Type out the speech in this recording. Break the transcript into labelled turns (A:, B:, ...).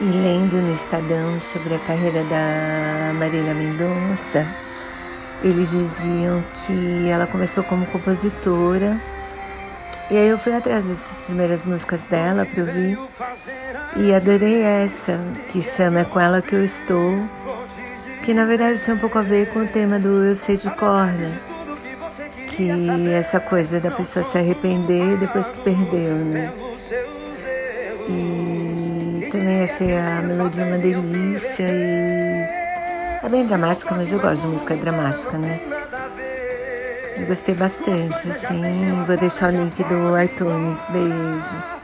A: E lendo no Estadão sobre a carreira da Marília Mendonça, eles diziam que ela começou como compositora. E aí eu fui atrás dessas primeiras músicas dela para ouvir. E adorei essa, que chama É Com Ela Que Eu Estou, que na verdade tem um pouco a ver com o tema do Eu Sei de Cor, né? Que essa coisa da pessoa se arrepender depois que perdeu, né? também achei assim, a melodia é uma delícia e é bem dramática, mas eu gosto de música dramática, né? Eu gostei bastante, assim. Vou deixar o link do iTunes. Beijo.